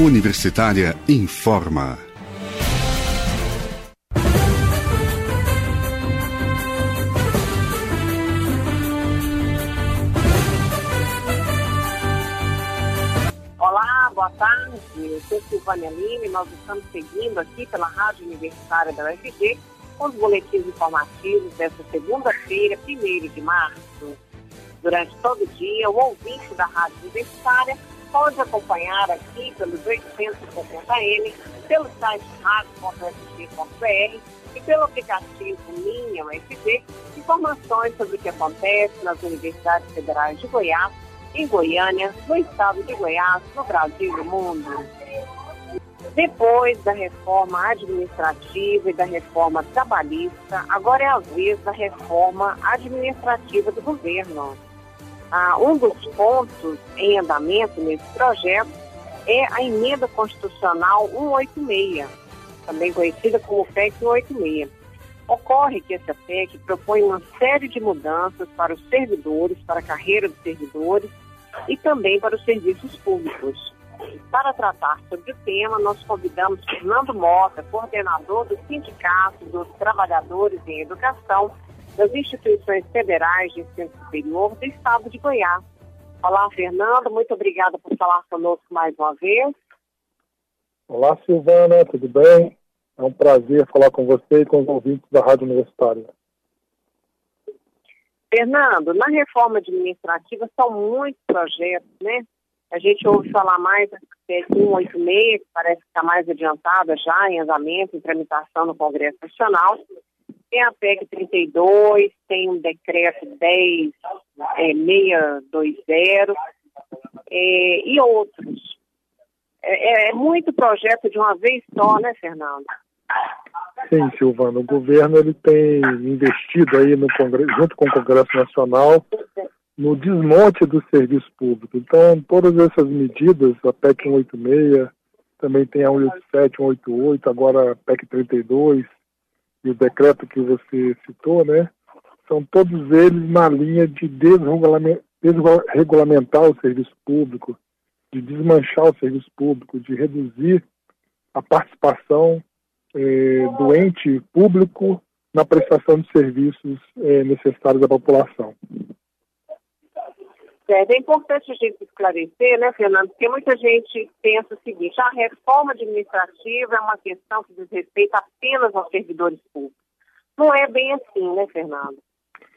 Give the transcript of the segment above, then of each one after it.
Universitária informa. Olá, boa tarde. Eu sou Silvânia Lima e nós estamos seguindo aqui pela Rádio Universitária da UFG os boletins informativos desta segunda-feira, 1 de março. Durante todo o dia, o ouvinte da Rádio Universitária pode acompanhar aqui pelos 850M, pelo site rádio.fg.br e pelo aplicativo Minha UFG, informações sobre o que acontece nas universidades federais de Goiás, em Goiânia, no estado de Goiás, no Brasil e no mundo. Depois da reforma administrativa e da reforma trabalhista, agora é a vez da reforma administrativa do governo. Ah, um dos pontos em andamento nesse projeto é a emenda constitucional 186, também conhecida como PEC 186. Ocorre que essa PEC propõe uma série de mudanças para os servidores, para a carreira dos servidores e também para os serviços públicos. Para tratar sobre o tema, nós convidamos Fernando Mota, coordenador do Sindicato dos Trabalhadores em Educação das instituições federais de ensino superior do estado de Goiás. Olá, Fernando, muito obrigada por falar conosco mais uma vez. Olá, Silvana, tudo bem? É um prazer falar com você e com os ouvintes da Rádio Universitária. Fernando, na reforma administrativa são muitos projetos, né? A gente ouve falar mais da PEC 186, que parece estar mais adiantada já em andamento, em tramitação no Congresso Nacional. Tem a PEC 32, tem um decreto 10, é, 620 é, e outros. É, é, é muito projeto de uma vez só, né, Fernando? Sim, Silvana. O governo ele tem investido aí no Congresso, junto com o Congresso Nacional no desmonte do serviço público. Então, todas essas medidas, a PEC 186, também tem a 187, 188, agora a PEC 32 e o decreto que você citou, né? São todos eles na linha de desregulamentar o serviço público, de desmanchar o serviço público, de reduzir a participação eh, do ente público na prestação de serviços eh, necessários à população. É importante a gente esclarecer, né, Fernando, porque muita gente pensa o seguinte, a reforma administrativa é uma questão que diz respeito apenas aos servidores públicos. Não é bem assim, né, Fernando?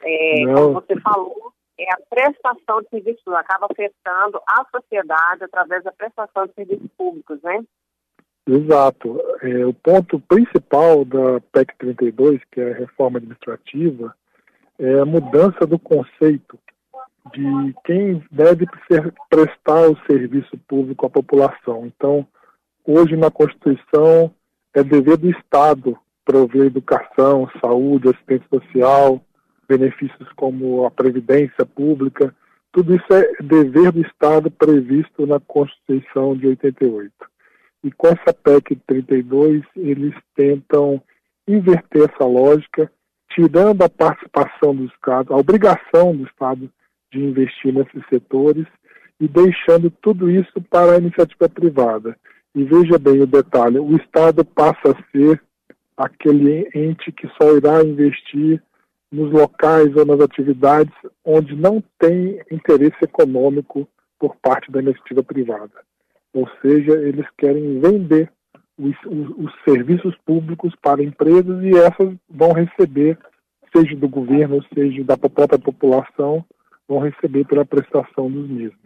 É, como você falou, é a prestação de serviços, acaba afetando a sociedade através da prestação de serviços públicos, né? Exato. É, o ponto principal da PEC 32, que é a reforma administrativa, é a mudança do conceito de quem deve prestar o serviço público à população. Então, hoje na Constituição é dever do Estado prover educação, saúde, assistência social, benefícios como a previdência pública, tudo isso é dever do Estado previsto na Constituição de 88. E com essa PEC 32, eles tentam inverter essa lógica, tirando a participação do Estado, a obrigação do Estado de investir nesses setores e deixando tudo isso para a iniciativa privada. E veja bem o detalhe: o Estado passa a ser aquele ente que só irá investir nos locais ou nas atividades onde não tem interesse econômico por parte da iniciativa privada. Ou seja, eles querem vender os, os, os serviços públicos para empresas e essas vão receber, seja do governo, seja da própria população, vão receber pela prestação dos mesmos.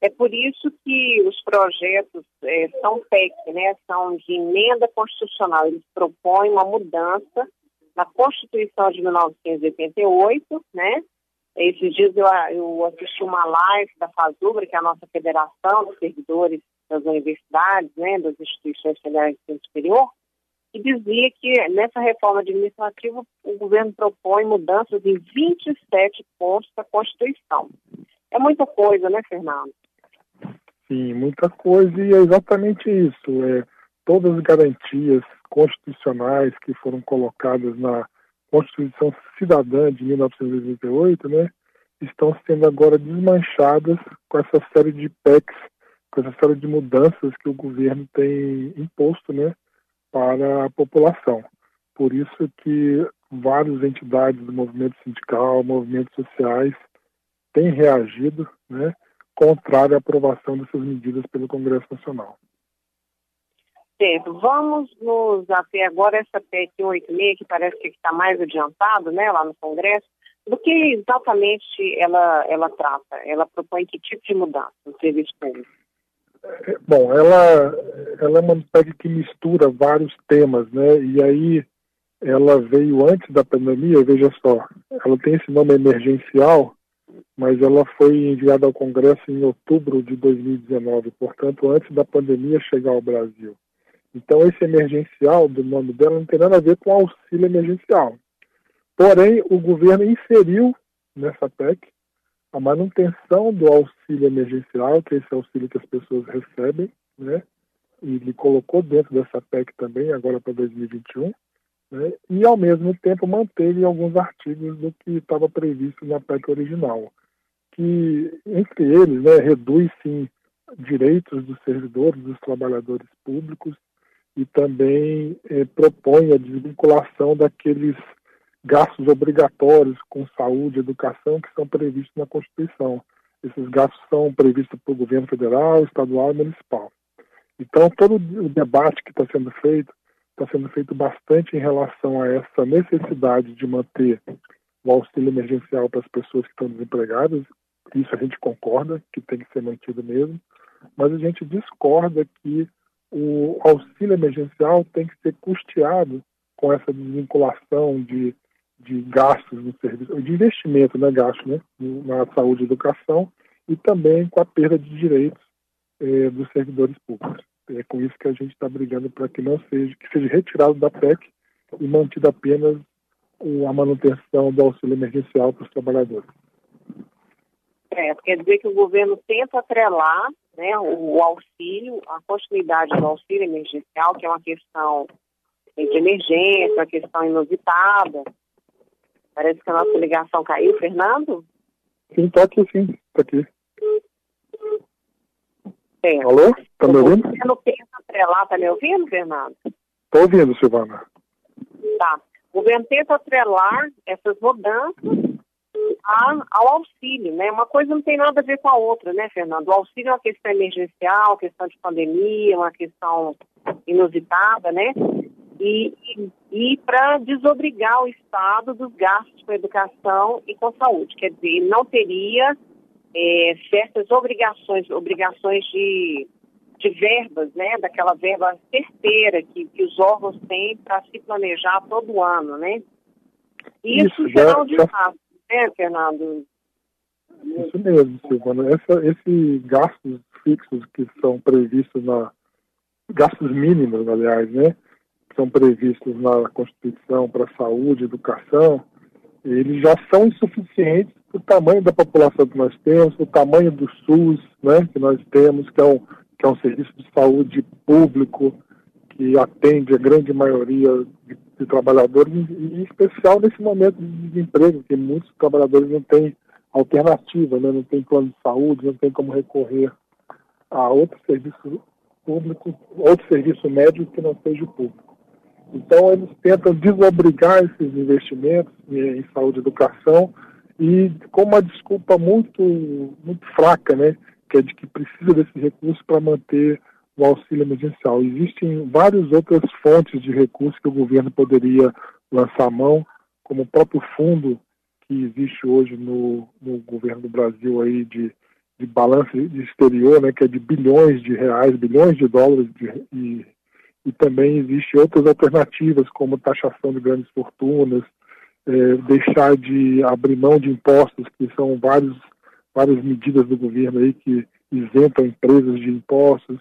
É por isso que os projetos é, são PEC, né, são de emenda constitucional. Eles propõem uma mudança na Constituição de 1988, né? Esses dias eu, eu assisti uma live da FASUBRA, que é a nossa federação de servidores das universidades, né, das instituições federais de ensino superior, e dizia que nessa reforma administrativa o governo propõe mudanças em 27 pontos da Constituição. É muita coisa, né, Fernando? Sim, muita coisa, e é exatamente isso. É, todas as garantias constitucionais que foram colocadas na Constituição Cidadã de 1988, né, estão sendo agora desmanchadas com essa série de PECs com essa série de mudanças que o governo tem imposto né, para a população. Por isso que várias entidades do movimento sindical, movimentos sociais têm reagido, né, contrário à aprovação dessas medidas pelo Congresso Nacional. Certo. Vamos nos até agora essa PEC 186, que parece que está mais adiantado né, lá no Congresso. Do que exatamente ela, ela trata? Ela propõe que tipo de mudança no serviço público? Bom, ela, ela é uma PEC que mistura vários temas, né? E aí ela veio antes da pandemia, veja só, ela tem esse nome emergencial, mas ela foi enviada ao Congresso em outubro de 2019, portanto, antes da pandemia chegar ao Brasil. Então, esse emergencial do nome dela não tem nada a ver com auxílio emergencial. Porém, o governo inseriu nessa PEC a manutenção do auxílio emergencial, que é esse auxílio que as pessoas recebem, né? E ele colocou dentro dessa PEC também, agora para 2021, né? e ao mesmo tempo manteve alguns artigos do que estava previsto na PEC original, que entre eles né, reduz sim direitos dos servidores, dos trabalhadores públicos e também eh, propõe a desvinculação daqueles gastos obrigatórios com saúde e educação que são previstos na Constituição. Esses gastos são previstos pelo governo federal, estadual e municipal. Então, todo o debate que está sendo feito está sendo feito bastante em relação a essa necessidade de manter o auxílio emergencial para as pessoas que estão desempregadas. Isso a gente concorda que tem que ser mantido mesmo, mas a gente discorda que o auxílio emergencial tem que ser custeado com essa desvinculação de, de gastos no serviço, de investimento, né, gasto, né, na saúde e educação, e também com a perda de direitos eh, dos servidores públicos. É com isso que a gente está brigando para que não seja, que seja retirado da PEC e mantido apenas a manutenção do auxílio emergencial para os trabalhadores. É, quer dizer que o governo tenta atrelar né, o, auxílio, a continuidade do auxílio emergencial, que é uma questão de emergência, uma questão inusitada. Parece que a nossa ligação caiu, Fernando? Sim, está aqui, sim, está aqui. É. Alô? Está me ouvindo? Você não pensa atrelar, está me ouvindo, Fernando? Estou ouvindo, Silvana. Tá. O governo tenta atrelar essas mudanças a, ao auxílio, né? Uma coisa não tem nada a ver com a outra, né, Fernando? O auxílio é uma questão emergencial, questão de pandemia, uma questão inusitada, né? E, e, e para desobrigar o Estado dos gastos com educação e com saúde. Quer dizer, ele não teria é, certas obrigações, obrigações de, de verbas, né? Daquela verba certeira que, que os órgãos têm para se planejar todo ano, né? Isso, Isso será um desastre né, Fernando? Isso mesmo, Silvana. Essa, esses gastos fixos que são previstos na. gastos mínimos, aliás, né? São previstos na Constituição para saúde, educação, eles já são insuficientes para o tamanho da população que nós temos, o tamanho do SUS né, que nós temos, que é, um, que é um serviço de saúde público que atende a grande maioria de de trabalhadores, em especial nesse momento de desemprego, que muitos trabalhadores não têm alternativa, né? não tem plano de saúde, não tem como recorrer a outro serviço público, outro serviço médico que não seja o público. Então, eles tentam desobrigar esses investimentos em saúde e educação e com uma desculpa muito, muito fraca, né, que é de que precisa desse recurso para manter o auxílio emergencial. Existem várias outras fontes de recursos que o governo poderia lançar mão, como o próprio fundo que existe hoje no, no governo do Brasil aí de, de balanço exterior, né, que é de bilhões de reais, bilhões de dólares, de, e também existem outras alternativas, como taxação de grandes fortunas, é, deixar de abrir mão de impostos, que são vários, várias medidas do governo aí que isentam empresas de impostos,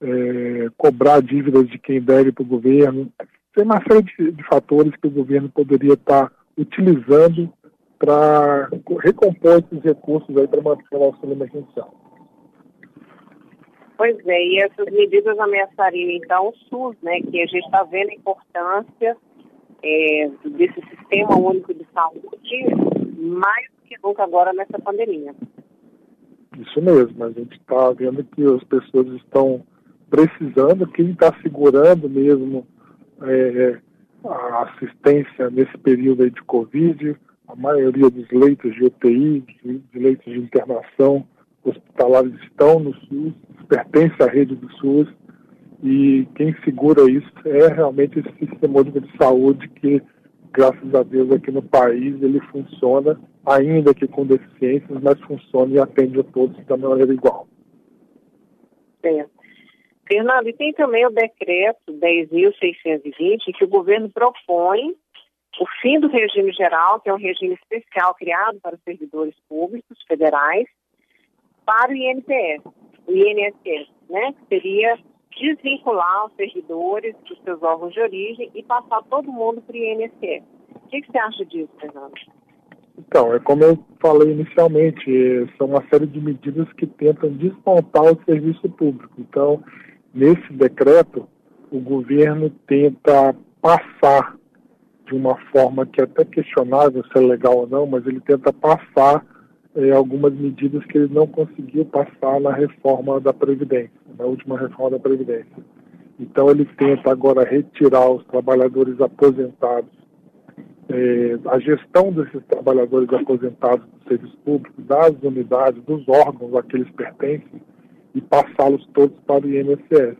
é, cobrar dívidas de quem deve para o governo. Tem uma série de, de, fatores que o governo poderia estar tá utilizando para recompor esses recursos aí para manter o auxílio emergencial. Pois é, e essas medidas ameaçariam então o SUS, né, que a gente está vendo a importância é, desse sistema único de saúde mais do que nunca agora nessa pandemia. Isso mesmo, a gente está vendo que as pessoas estão precisando, quem está segurando mesmo é, a assistência nesse período de Covid, a maioria dos leitos de UTI, de, de leitos de internação hospitalares estão no SUS, pertence à rede do SUS, e quem segura isso é realmente esse sistema único de saúde que, graças a Deus, aqui no país ele funciona, ainda que com deficiências, mas funciona e atende a todos da maneira igual. É. Fernando, e tem também o decreto 10.620, que o governo propõe o fim do regime geral, que é um regime especial criado para os servidores públicos federais, para o INPS, o INSS, né? Que seria desvincular os servidores dos seus órgãos de origem e passar todo mundo para o INSS. O que, que você acha disso, Fernando? Então, é como eu falei inicialmente, são uma série de medidas que tentam desmontar o serviço público. Então, nesse decreto, o governo tenta passar de uma forma que é até questionável se é legal ou não, mas ele tenta passar é, algumas medidas que ele não conseguiu passar na reforma da Previdência, na última reforma da Previdência. Então ele tenta agora retirar os trabalhadores aposentados, é, a gestão desses trabalhadores aposentados do serviço público, das unidades, dos órgãos a que eles pertencem, e passá-los todos para o INSS.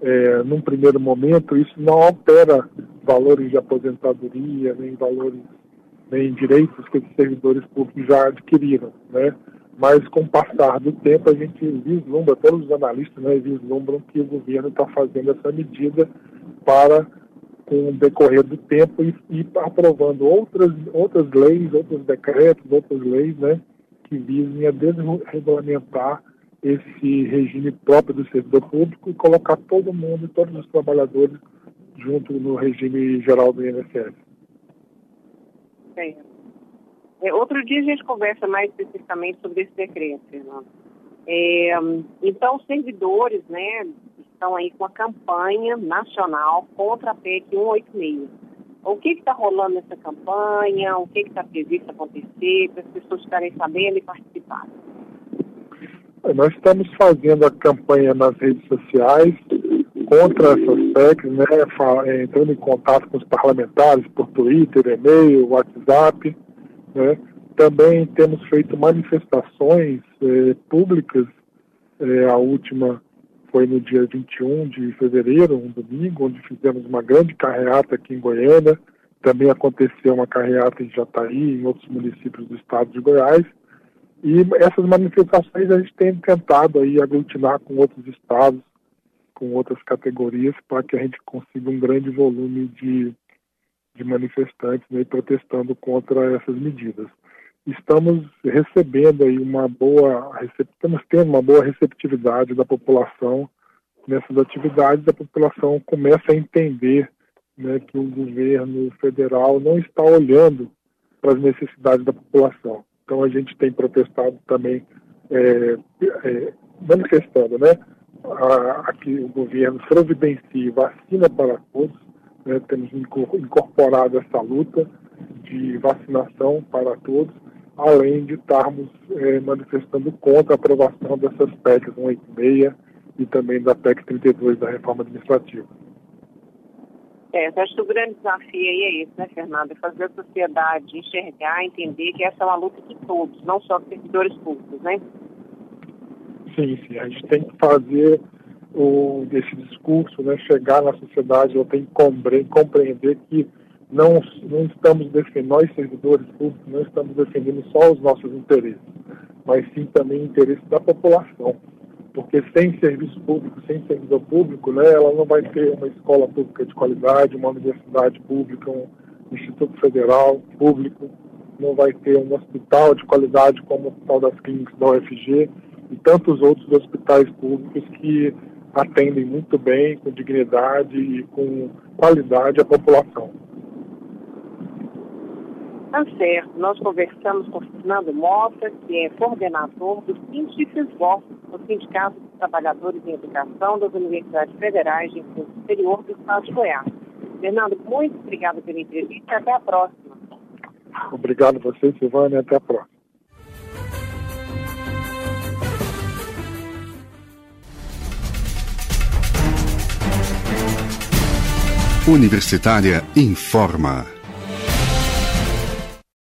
É, num primeiro momento, isso não altera valores de aposentadoria, nem valores, nem direitos que os servidores públicos já adquiriram, né? Mas com o passar do tempo a gente vislumbra, todos os analistas né, vislumbram que o governo está fazendo essa medida para, com o decorrer do tempo, e, e aprovando outras, outras leis, outros decretos, outras leis, né, que visem a desregulamentar esse regime próprio do servidor público e colocar todo mundo, todos os trabalhadores, junto no regime geral do INSS. É, outro dia a gente conversa mais especificamente sobre esse decreto, Fernando. É, então, os servidores né, estão aí com a campanha nacional contra a PEC 186. O que está rolando nessa campanha? O que está previsto acontecer para as pessoas ficarem sabendo e participarem? Nós estamos fazendo a campanha nas redes sociais contra essas PECs, né, é, entrando em contato com os parlamentares por Twitter, e-mail, WhatsApp. Né. Também temos feito manifestações eh, públicas, eh, a última foi no dia 21 de fevereiro, um domingo, onde fizemos uma grande carreata aqui em Goiânia. Também aconteceu uma carreata em Jataí, em outros municípios do estado de Goiás. E essas manifestações a gente tem tentado aí aglutinar com outros estados, com outras categorias, para que a gente consiga um grande volume de, de manifestantes né, protestando contra essas medidas. Estamos recebendo aí uma boa, estamos tendo uma boa receptividade da população nessas atividades, a população começa a entender né, que o governo federal não está olhando para as necessidades da população. Então a gente tem protestado também, é, é, manifestando, né? A, que o governo providencie vacina para todos, né, temos incorporado essa luta de vacinação para todos, além de estarmos é, manifestando contra a aprovação dessas PECs 186 e também da PEC 32 da reforma administrativa. É, acho que o grande desafio aí é esse, né, Fernando? É fazer a sociedade enxergar, entender que essa é uma luta de todos, não só dos servidores públicos, né? Sim, sim. A gente tem que fazer o, esse discurso, né, chegar na sociedade, ela tem que compreender que não, não estamos defendendo, nós servidores públicos, não estamos defendendo só os nossos interesses, mas sim também o interesse da população porque sem serviço público, sem servidor público, né, ela não vai ter uma escola pública de qualidade, uma universidade pública, um instituto federal público, não vai ter um hospital de qualidade como o Hospital das Clínicas da UFG e tantos outros hospitais públicos que atendem muito bem, com dignidade e com qualidade a população. Tá certo. Nós conversamos com Fernando Mota, que é coordenador do Sindicisvó, o Sindicato dos Trabalhadores em Educação das Universidades Federais de Ensino Superior do Estado de Goiás. Fernando, muito obrigado pela entrevista e até a próxima. Obrigado a você, Silvânia, até a próxima. Universitária informa.